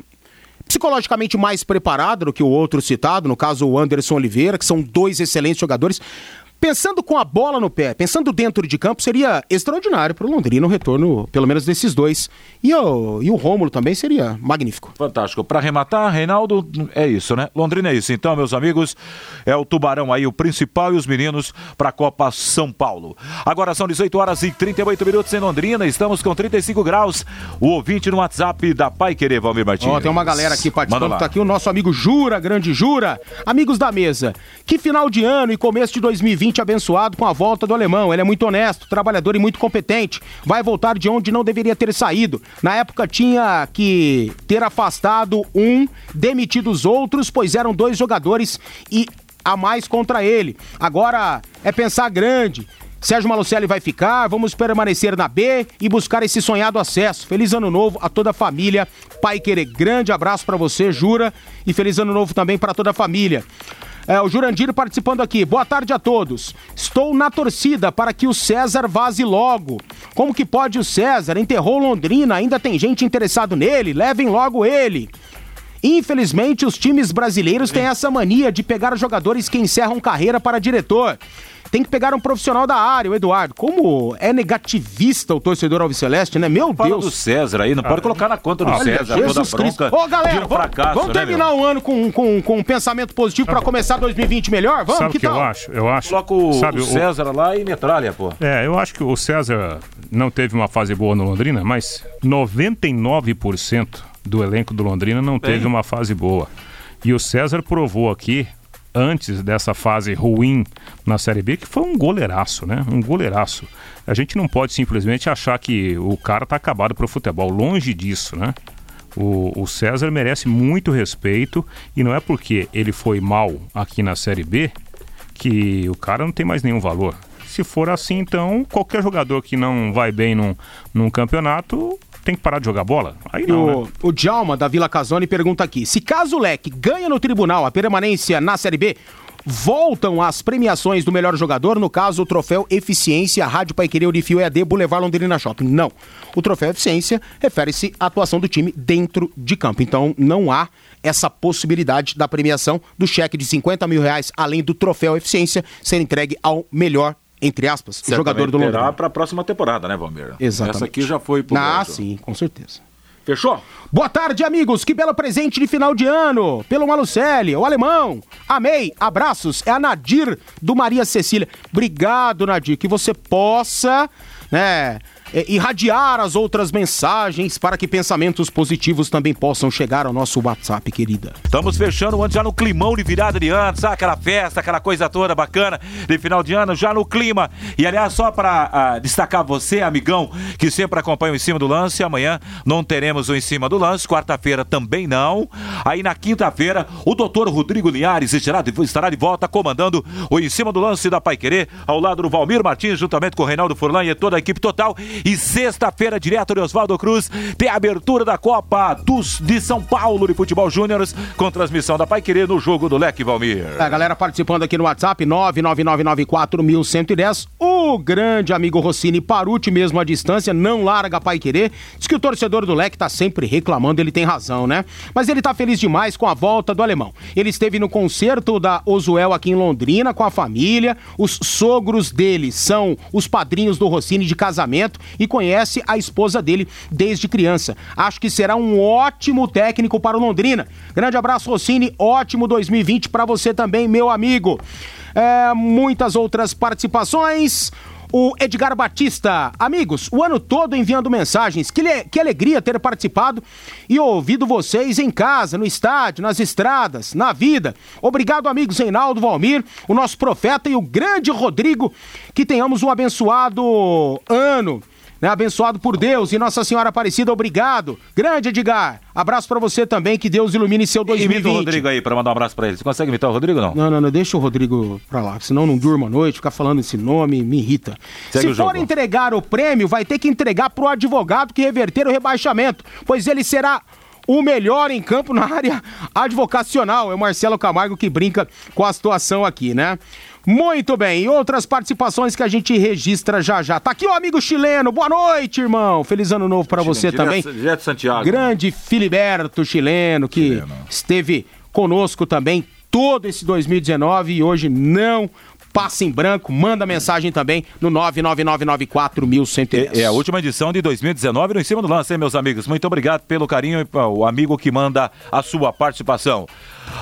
psicologicamente mais preparado do que o outro citado, no caso o Anderson Oliveira, que são dois excelentes jogadores. Pensando com a bola no pé, pensando dentro de campo, seria extraordinário para o Londrina o retorno, pelo menos desses dois. E o, e o Rômulo também seria magnífico. Fantástico. Para arrematar, Reinaldo, é isso, né? Londrina é isso. Então, meus amigos, é o Tubarão aí, o principal e os meninos para a Copa São Paulo. Agora são 18 horas e 38 minutos em Londrina, estamos com 35 graus. O ouvinte no WhatsApp da Pai Querer, Valmir Martins. Ó, tem uma galera aqui participando, tá aqui o nosso amigo Jura, grande Jura. Amigos da mesa, que final de ano e começo de 2020 abençoado com a volta do alemão. Ele é muito honesto, trabalhador e muito competente. Vai voltar de onde não deveria ter saído. Na época tinha que ter afastado um, demitido os outros, pois eram dois jogadores e a mais contra ele. Agora é pensar grande. Sérgio Malucelli vai ficar, vamos permanecer na B e buscar esse sonhado acesso. Feliz ano novo a toda a família. Pai querer, grande abraço pra você, Jura, e feliz ano novo também pra toda a família. É, o Jurandir participando aqui. Boa tarde a todos. Estou na torcida para que o César vaze logo. Como que pode o César? Enterrou Londrina, ainda tem gente interessado nele. Levem logo ele. Infelizmente, os times brasileiros têm essa mania de pegar jogadores que encerram carreira para diretor. Tem que pegar um profissional da área, o Eduardo. Como é negativista o torcedor alviceleste, né? Meu Fala Deus. do César aí, não pode colocar na conta do Olha, César toda Jesus Cristo. Ô, galera, um vamos, fracasso, vamos né, terminar o ano com, com, com um pensamento positivo para começar 2020 melhor? Vamos, Sabe o que que, tal? eu acho? Eu acho. Coloca o, sabe, o César lá e metralha, pô. É, eu acho que o César não teve uma fase boa no Londrina, mas 99% do elenco do Londrina não teve uma fase boa. E o César provou aqui, antes dessa fase ruim na Série B, que foi um goleiraço, né? Um goleiraço. A gente não pode simplesmente achar que o cara tá acabado pro futebol. Longe disso, né? O, o César merece muito respeito e não é porque ele foi mal aqui na Série B que o cara não tem mais nenhum valor. Se for assim, então qualquer jogador que não vai bem num, num campeonato tem que parar de jogar bola. Aí não, o, né? o Djalma, da Vila Casone, pergunta aqui: se caso o Leque ganha no tribunal a permanência na Série B, voltam as premiações do melhor jogador, no caso o troféu Eficiência Rádio Paiquerê Unifil EAD Boulevard Londrina Shopping. Não. O troféu Eficiência refere-se à atuação do time dentro de campo. Então não há essa possibilidade da premiação do cheque de 50 mil reais, além do troféu Eficiência, ser entregue ao melhor, entre aspas, jogador do Londrina. para a próxima temporada, né, Valmir? Exatamente. Essa aqui já foi pro Ah, Brasil. sim, com certeza. Fechou? Boa tarde, amigos. Que belo presente de final de ano. Pelo Malucelli, o alemão. Amei. Abraços. É a Nadir do Maria Cecília. Obrigado, Nadir. Que você possa, né, é, irradiar as outras mensagens para que pensamentos positivos também possam chegar ao nosso WhatsApp, querida. Estamos fechando ano já no climão de virada de ano, sabe? Aquela festa, aquela coisa toda bacana de final de ano, já no clima. E aliás, só para destacar você, amigão, que sempre acompanha o Em Cima do Lance, amanhã não teremos o Em Cima do Lance, quarta-feira também não. Aí na quinta-feira, o doutor Rodrigo Linhares estará de, estará de volta comandando o Em Cima do Lance da Pai Querer, ao lado do Valmir Martins, juntamente com o Reinaldo Furlan e toda a equipe total. E sexta-feira, direto de Oswaldo Cruz, tem a abertura da Copa dos, de São Paulo de Futebol Júnior, com transmissão da Pai Querer no jogo do Leque Valmir. A galera participando aqui no WhatsApp, 99994110. O grande amigo Rossini Paruti, mesmo à distância, não larga Pai Querer. Diz que o torcedor do Leque tá sempre reclamando, ele tem razão, né? Mas ele tá feliz demais com a volta do alemão. Ele esteve no concerto da Ozuel aqui em Londrina com a família. Os sogros dele são os padrinhos do Rossini de casamento e conhece a esposa dele desde criança. Acho que será um ótimo técnico para o Londrina. Grande abraço, Rossini. Ótimo 2020 para você também, meu amigo é, muitas outras participações. O Edgar Batista, amigos, o ano todo enviando mensagens. Que, que alegria ter participado e ouvido vocês em casa, no estádio, nas estradas, na vida. Obrigado, amigos Reinaldo Valmir, o nosso profeta e o grande Rodrigo. Que tenhamos um abençoado ano né? Abençoado por Deus e Nossa Senhora Aparecida, obrigado. Grande Edgar. Abraço para você também, que Deus ilumine seu 2020. Imita o Rodrigo aí para mandar um abraço para ele. Você consegue imitar o Rodrigo não? Não, não, não, deixa o Rodrigo pra lá, senão não durmo à noite, ficar falando esse nome me irrita. Segue Se for jogo. entregar o prêmio, vai ter que entregar pro advogado que reverter o rebaixamento, pois ele será o melhor em campo na área advocacional. É o Marcelo Camargo que brinca com a situação aqui, né? Muito bem, e outras participações que a gente registra já já. Tá aqui o amigo chileno, boa noite, irmão. Feliz ano novo para você também. Direto Santiago. Grande Filiberto chileno, que chileno. esteve conosco também todo esse 2019 e hoje não passa em branco, manda mensagem também no 999941110. É, é a última edição de 2019 no Em Cima do Lance, hein, meus amigos? Muito obrigado pelo carinho e o amigo que manda a sua participação.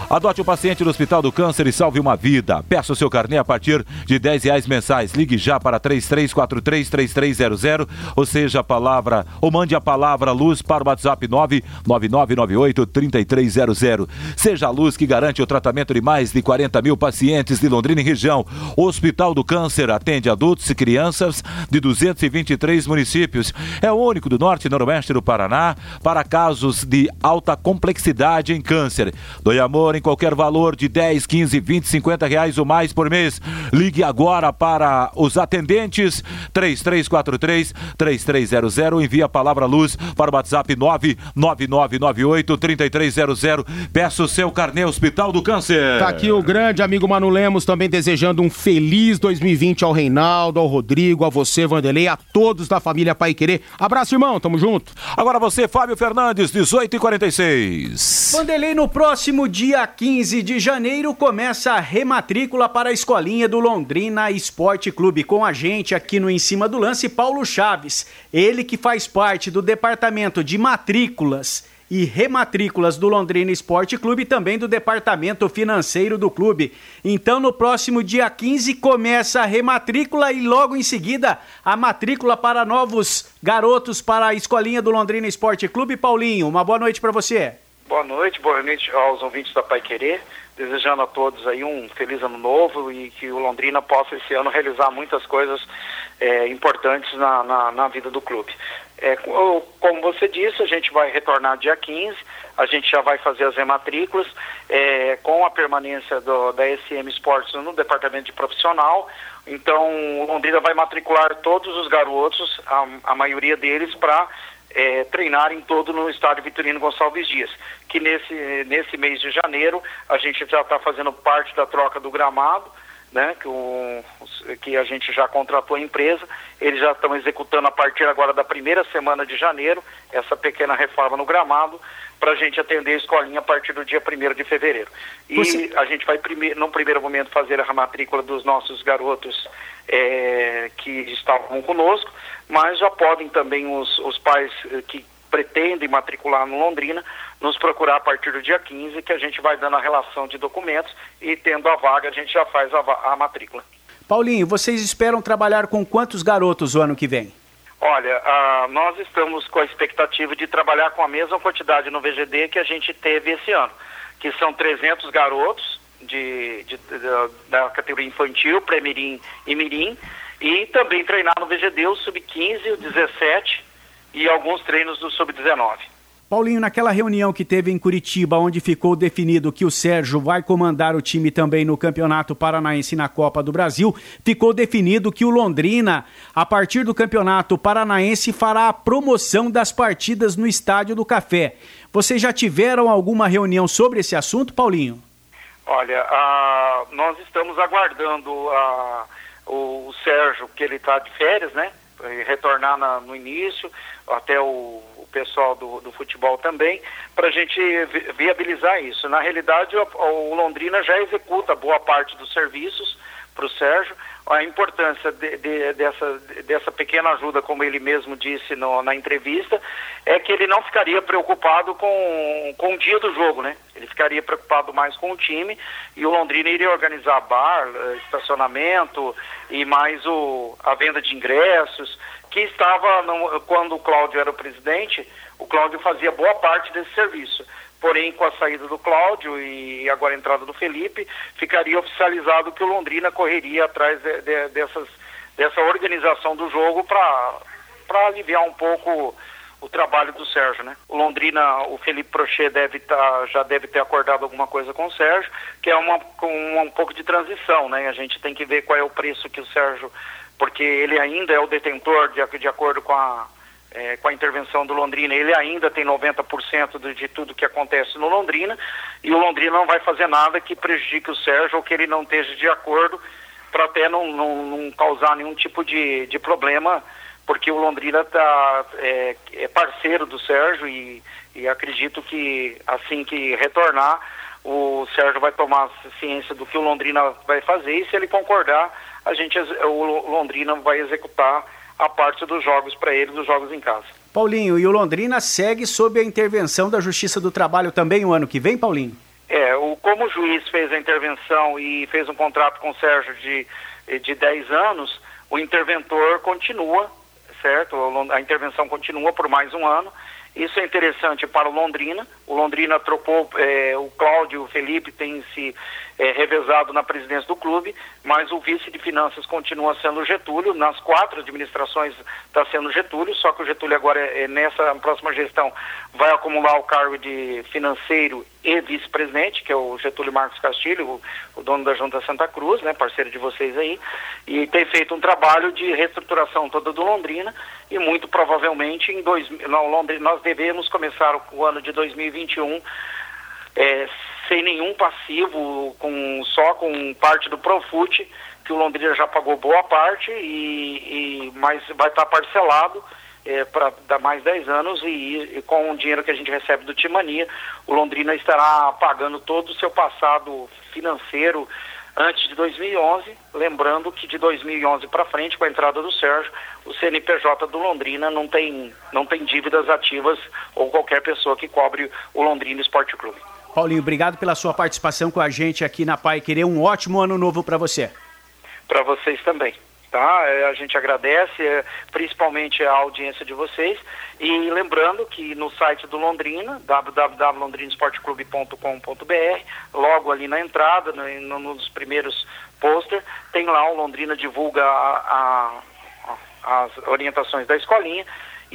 Adote o um paciente do Hospital do Câncer e salve uma vida. Peça o seu carnê a partir de 10 reais mensais. Ligue já para 3343-3300, ou seja, a palavra, ou mande a palavra luz para o WhatsApp 99998-3300. Seja a luz que garante o tratamento de mais de 40 mil pacientes de Londrina e região. O Hospital do Câncer atende adultos e crianças de 223 municípios. É o único do norte e noroeste do Paraná para casos de alta complexidade em câncer. Doe amor em qualquer valor de 10, 15, 20, 50 reais ou mais por mês. Ligue agora para os atendentes 3343 3300 envie a palavra luz para o WhatsApp 99998 3300. Peça o seu carnê Hospital do Câncer. Tá aqui o grande amigo Manu Lemos também desejando um feliz 2020 ao Reinaldo, ao Rodrigo, a você, Vanderlei, a todos da família Pai Querer. Abraço, irmão, tamo junto. Agora você, Fábio Fernandes, 18 e 46. Vanderlei, no próximo dia 15 de janeiro começa a rematrícula para a escolinha do Londrina Esporte Clube. Com a gente aqui no Em Cima do Lance, Paulo Chaves. Ele que faz parte do departamento de matrículas e rematrículas do Londrina Esporte Clube e também do departamento financeiro do clube. Então, no próximo dia 15 começa a rematrícula e logo em seguida a matrícula para novos garotos para a escolinha do Londrina Esporte Clube. Paulinho, uma boa noite para você. Boa noite, boa noite aos ouvintes da Pai Querer. Desejando a todos aí um feliz ano novo e que o Londrina possa esse ano realizar muitas coisas é, importantes na, na, na vida do clube. É, como você disse, a gente vai retornar dia 15, a gente já vai fazer as rematrículas é, com a permanência do, da SM Sports no departamento de profissional. Então, o Londrina vai matricular todos os garotos, a, a maioria deles, para é, treinarem todo no estádio Vitorino Gonçalves Dias. Que nesse, nesse mês de janeiro a gente já está fazendo parte da troca do gramado né, que, o, que a gente já contratou a empresa, eles já estão executando a partir agora da primeira semana de janeiro essa pequena reforma no gramado para a gente atender a escolinha a partir do dia 1 de fevereiro. E Você... a gente vai, primeir, no primeiro momento, fazer a matrícula dos nossos garotos é, que estavam conosco, mas já podem também os, os pais eh, que pretendem matricular no Londrina, nos procurar a partir do dia 15, que a gente vai dando a relação de documentos e tendo a vaga, a gente já faz a, a matrícula. Paulinho, vocês esperam trabalhar com quantos garotos o ano que vem? Olha, uh, nós estamos com a expectativa de trabalhar com a mesma quantidade no VGD que a gente teve esse ano, que são 300 garotos de, de, de da categoria infantil, pré-mirim e mirim, e também treinar no VGD o sub-15, o 17 e alguns treinos do Sub-19. Paulinho, naquela reunião que teve em Curitiba, onde ficou definido que o Sérgio vai comandar o time também no Campeonato Paranaense na Copa do Brasil, ficou definido que o Londrina, a partir do Campeonato Paranaense, fará a promoção das partidas no Estádio do Café. Vocês já tiveram alguma reunião sobre esse assunto, Paulinho? Olha, nós estamos aguardando uh, o Sérgio que ele está de férias, né? Retornar na, no início, até o, o pessoal do, do, futebol também, para a gente vi, viabilizar isso. Na realidade, o, o Londrina já executa boa parte dos serviços para o Sérgio, a importância de, de, dessa, dessa pequena ajuda, como ele mesmo disse no, na entrevista, é que ele não ficaria preocupado com, com o dia do jogo, né? Ele ficaria preocupado mais com o time e o Londrina iria organizar bar, eh, estacionamento e mais o, a venda de ingressos, que estava, no, quando o Cláudio era o presidente, o Cláudio fazia boa parte desse serviço. Porém, com a saída do Cláudio e agora a entrada do Felipe, ficaria oficializado que o Londrina correria atrás de, de, dessas, dessa organização do jogo para aliviar um pouco o trabalho do Sérgio, né? O Londrina, o Felipe Prochet deve tá, já deve ter acordado alguma coisa com o Sérgio, que é uma, com um pouco de transição, né? A gente tem que ver qual é o preço que o Sérgio, porque ele ainda é o detentor de, de acordo com a é, com a intervenção do Londrina, ele ainda tem 90% de, de tudo que acontece no Londrina, e o Londrina não vai fazer nada que prejudique o Sérgio ou que ele não esteja de acordo para até não, não, não, causar nenhum tipo de, de problema, porque o Londrina tá, é, é parceiro do Sérgio e, e acredito que assim que retornar, o Sérgio vai tomar ciência do que o Londrina vai fazer e se ele concordar, a gente, o Londrina vai executar a parte dos jogos para ele, dos jogos em casa. Paulinho, e o Londrina segue sob a intervenção da Justiça do Trabalho também o ano que vem, Paulinho? É, o, como o juiz fez a intervenção e fez um contrato com o Sérgio de, de 10 anos, o interventor continua, certo? A intervenção continua por mais um ano. Isso é interessante para o Londrina. O Londrina trocou, é, o Cláudio, o Felipe tem se é, revezado na presidência do clube, mas o vice de finanças continua sendo Getúlio. Nas quatro administrações está sendo Getúlio, só que o Getúlio agora, é, é, nessa próxima gestão, vai acumular o cargo de financeiro e vice-presidente, que é o Getúlio Marcos Castilho, o, o, dono da Junta Santa Cruz, né, parceiro de vocês aí, e tem feito um trabalho de reestruturação toda do Londrina e muito provavelmente em dois, não, Londrina, nós devemos começar o, o ano de 2021 é, sem nenhum passivo, com, só com parte do Profute, que o Londrina já pagou boa parte, e, e mas vai estar parcelado é, para dar mais 10 anos e, e, com o dinheiro que a gente recebe do Timania, o Londrina estará pagando todo o seu passado financeiro antes de 2011, lembrando que de 2011 para frente, com a entrada do Sérgio, o CNPJ do Londrina não tem, não tem dívidas ativas ou qualquer pessoa que cobre o Londrina Esporte Clube. Paulinho, obrigado pela sua participação com a gente aqui na Pai Querer. Um ótimo ano novo para você. Para vocês também. Tá? É, a gente agradece é, principalmente a audiência de vocês e lembrando que no site do Londrina, www.londrinaesporteclube.com.br, logo ali na entrada, no, nos primeiros posters, tem lá o Londrina divulga a, a, as orientações da escolinha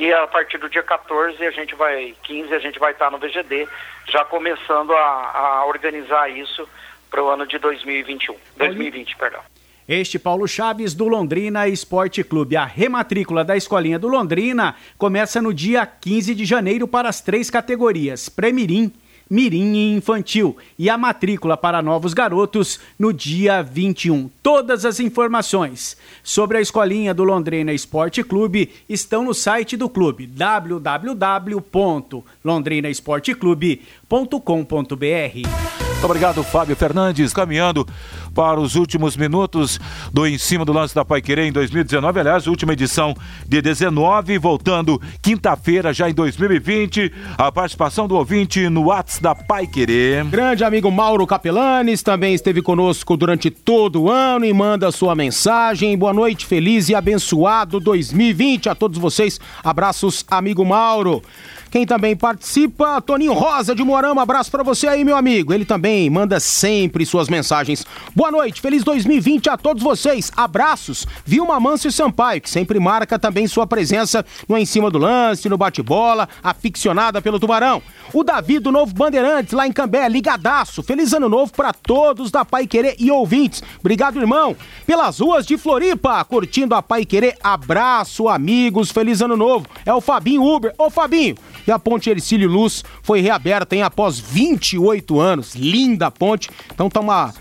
e a partir do dia 14 a gente vai, 15 a gente vai estar no VGD, já começando a, a organizar isso para o ano de 2021, 2020, perdão. Este Paulo Chaves do Londrina Esporte Clube. A rematrícula da escolinha do Londrina começa no dia 15 de janeiro para as três categorias: Premirim, Mirim Infantil e a matrícula para novos garotos no dia 21. Todas as informações sobre a escolinha do Londrina Esporte Clube estão no site do clube www.londrinaesporteclube.com.br. Obrigado, Fábio Fernandes, caminhando para os últimos minutos do Em Cima do Lance da Pai Querer em 2019. Aliás, última edição de 19, voltando quinta-feira já em 2020. A participação do ouvinte no WhatsApp da Pai Querer. Grande amigo Mauro Capelanes também esteve conosco durante todo o ano e manda sua mensagem. Boa noite, feliz e abençoado 2020 a todos vocês. Abraços, amigo Mauro. Quem também participa, Toninho Rosa de Moarama, abraço para você aí, meu amigo. Ele também manda sempre suas mensagens. Boa noite, feliz 2020 a todos vocês. Abraços. Vilma Manso Sampaio, que sempre marca também sua presença no Em Cima do Lance, no bate-bola, aficionada pelo Tubarão. O Davi do Novo Bandeirantes, lá em Cambé, ligadaço. Feliz ano novo para todos da Pai Querer e ouvintes. Obrigado, irmão. Pelas ruas de Floripa, curtindo a Pai Querer. Abraço, amigos. Feliz ano novo. É o Fabinho Uber. Ô, Fabinho, e a ponte Ercílio Luz foi reaberta em após 28 anos. Linda ponte. Então tá uma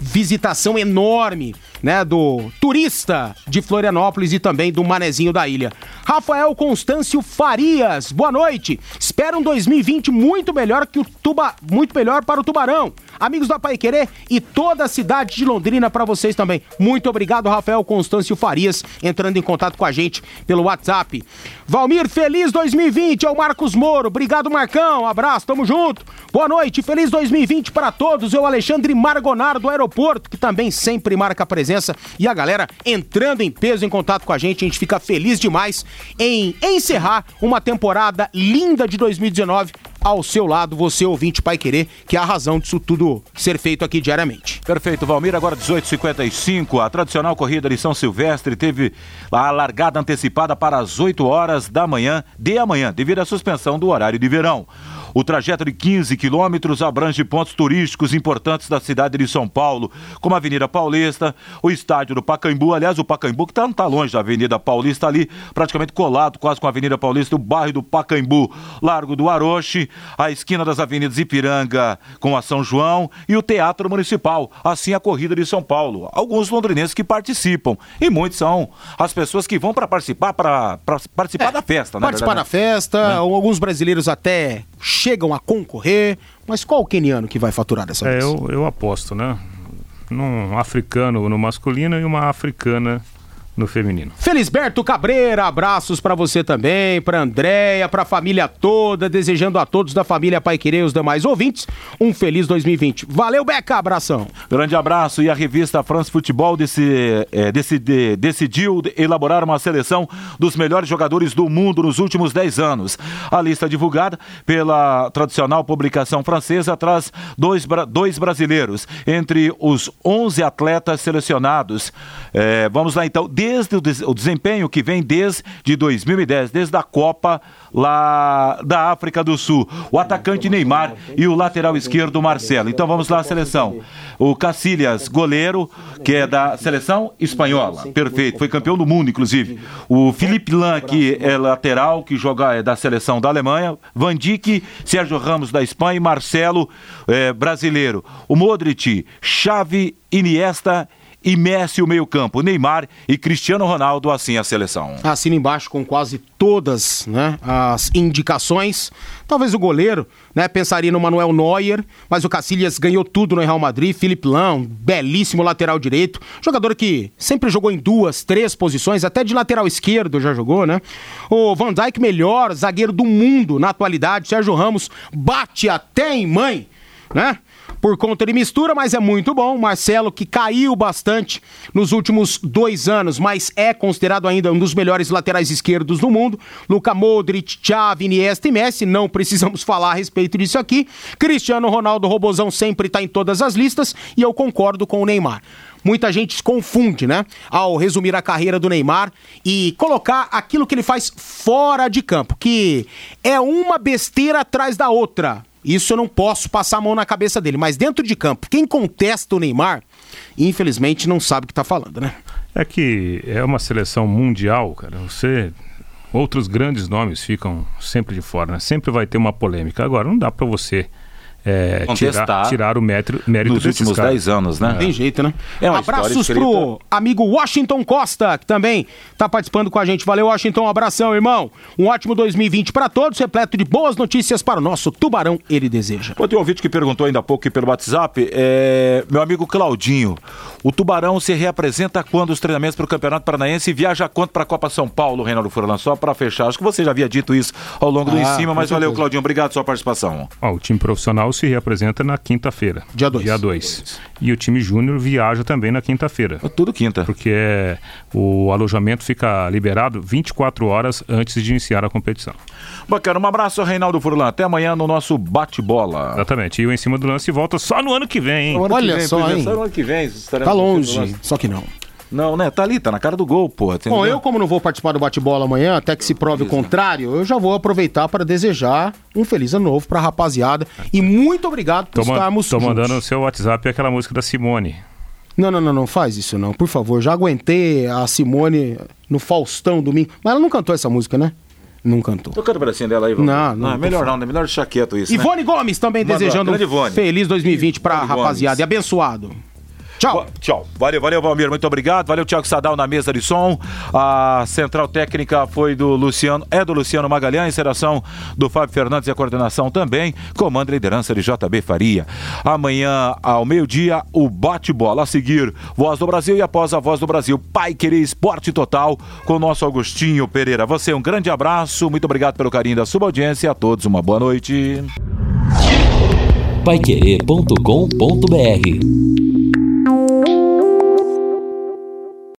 visitação enorme né, do turista de Florianópolis e também do manezinho da ilha. Rafael Constâncio Farias, boa noite. Espero um 2020 muito melhor que o Tuba, muito melhor para o Tubarão. Amigos da Pai Querer e toda a cidade de Londrina para vocês também. Muito obrigado, Rafael Constâncio Farias, entrando em contato com a gente pelo WhatsApp. Valmir, feliz 2020 é o Marcos Moro. Obrigado, Marcão. Abraço, tamo junto. Boa noite, feliz 2020 para todos. Eu, Alexandre Margonar do aeroporto, que também sempre marca a presença. E a galera entrando em peso em contato com a gente. A gente fica feliz demais em encerrar uma temporada linda de 2019 ao seu lado, você ouvinte Pai Querer, que é a razão disso tudo ser feito aqui diariamente. Perfeito, Valmir. Agora 18h55, a tradicional corrida de São Silvestre teve a largada antecipada para as 8 horas da manhã de amanhã, devido à suspensão do horário de verão. O trajeto de 15 quilômetros abrange pontos turísticos importantes da cidade de São Paulo, como a Avenida Paulista, o estádio do Pacaembu. Aliás, o Pacaembu que tá, não está longe da Avenida Paulista, ali praticamente colado quase com a Avenida Paulista, o bairro do Pacaembu, Largo do Aroche, a esquina das avenidas Ipiranga com a São João e o Teatro Municipal. Assim a corrida de São Paulo. Alguns londrinenses que participam e muitos são as pessoas que vão para participar para participar é, da festa, né? Participar da festa, é. alguns brasileiros até chegam a concorrer, mas qual o queniano que vai faturar dessa é, vez? Eu, eu aposto, né? Num africano no masculino e uma africana no feminino. Felisberto Cabreira, abraços para você também, para Andréia, para a família toda, desejando a todos da família Pai Querer e os demais ouvintes um feliz 2020. Valeu, Beca, abração. Grande abraço e a revista France Futebol desse, é, decidi, decidiu elaborar uma seleção dos melhores jogadores do mundo nos últimos 10 anos. A lista divulgada pela tradicional publicação francesa traz dois, dois brasileiros entre os 11 atletas selecionados. É, vamos lá então, de desde o, desempenho que vem desde 2010, desde a Copa lá da África do Sul. O atacante Neymar e o lateral esquerdo Marcelo. Então vamos lá seleção. O Cacilhas, goleiro, que é da seleção espanhola. Perfeito, foi campeão do mundo, inclusive. O Felipe Lan, que é lateral, que joga é da seleção da Alemanha. Van Dijk, Sérgio Ramos da Espanha e Marcelo, é, brasileiro. O Modric, Xavi, Iniesta e Messi o meio-campo, Neymar e Cristiano Ronaldo, assim a seleção. Assina embaixo com quase todas né, as indicações. Talvez o goleiro, né? Pensaria no Manuel Neuer, mas o Cacilhas ganhou tudo no Real Madrid. Felipe Lão, belíssimo lateral direito. Jogador que sempre jogou em duas, três posições, até de lateral esquerdo já jogou, né? O Van Dijk, melhor zagueiro do mundo na atualidade. Sérgio Ramos bate até em mãe, né? Por conta de mistura, mas é muito bom. Marcelo, que caiu bastante nos últimos dois anos, mas é considerado ainda um dos melhores laterais esquerdos do mundo. Luca Modric, Xavi, Iniesta e Messi, não precisamos falar a respeito disso aqui. Cristiano Ronaldo, Robozão, sempre está em todas as listas e eu concordo com o Neymar muita gente se confunde, né? Ao resumir a carreira do Neymar e colocar aquilo que ele faz fora de campo, que é uma besteira atrás da outra. Isso eu não posso passar a mão na cabeça dele. Mas dentro de campo, quem contesta o Neymar, infelizmente não sabe o que está falando, né? É que é uma seleção mundial, cara. Você. Outros grandes nomes ficam sempre de fora, né? Sempre vai ter uma polêmica. Agora, não dá para você é, tirar, tirar, o mérito, mérito nos últimos 10 anos, né? É. Tem jeito, né? É Abraços pro amigo Washington Costa, que também tá participando com a gente. Valeu, Washington. Um abração, irmão. Um ótimo 2020 para todos, repleto de boas notícias para o nosso Tubarão Ele Deseja. Tem um ouvinte que perguntou ainda há pouco pelo WhatsApp, é... meu amigo Claudinho, o Tubarão se reapresenta quando os treinamentos para o Campeonato Paranaense e viaja quanto para a Copa São Paulo, Reinaldo Furlan? Só para fechar. Acho que você já havia dito isso ao longo do ah, em cima, mas valeu, Claudinho. Obrigado pela sua participação. Ó, o time profissional se reapresenta na quinta-feira. Dia 2. Dia 2. E o time júnior viaja também na quinta-feira. É tudo quinta. Porque é, o alojamento fica liberado 24 horas antes de iniciar a competição. Bacana, um abraço, Reinaldo Furlan. Até amanhã no nosso bate-bola. Exatamente. E o Em Cima do Lance volta só no ano que vem, hein? Olha vem, só, hein? Só no ano que vem. Tá longe, só que não. Não, né? Tá ali, tá na cara do gol, pô. Bom, eu como não vou participar do bate-bola amanhã, até que se prove Isso. o contrário, eu já vou aproveitar para desejar um feliz ano novo pra rapaziada. E muito obrigado por tô estarmos Tô mandando no seu WhatsApp aquela música da Simone. Não, não, não, não faz isso não, por favor. Já aguentei a Simone no Faustão domingo. Mas ela não cantou essa música, né? Não cantou. Tocando o bracinho dela aí, vamos. Não, não. não melhor não, né? Melhor deixar quieto isso. Ivone né? Gomes também Manda, desejando um feliz 2020 pra Ivone rapaziada Gomes. e abençoado. Tchau. Tchau. Valeu, valeu, Valmir. Muito obrigado. Valeu, Thiago Sadal na mesa de som. A central técnica foi do Luciano, é do Luciano Magalhães, interação do Fábio Fernandes e a coordenação também. Comando e liderança de JB Faria. Amanhã, ao meio-dia, o bate-bola. A seguir, Voz do Brasil e após a Voz do Brasil, Pai Querer Esporte Total com o nosso Agostinho Pereira. Você, um grande abraço. Muito obrigado pelo carinho da sua audiência. A todos, uma boa noite. Paiquerê.com.br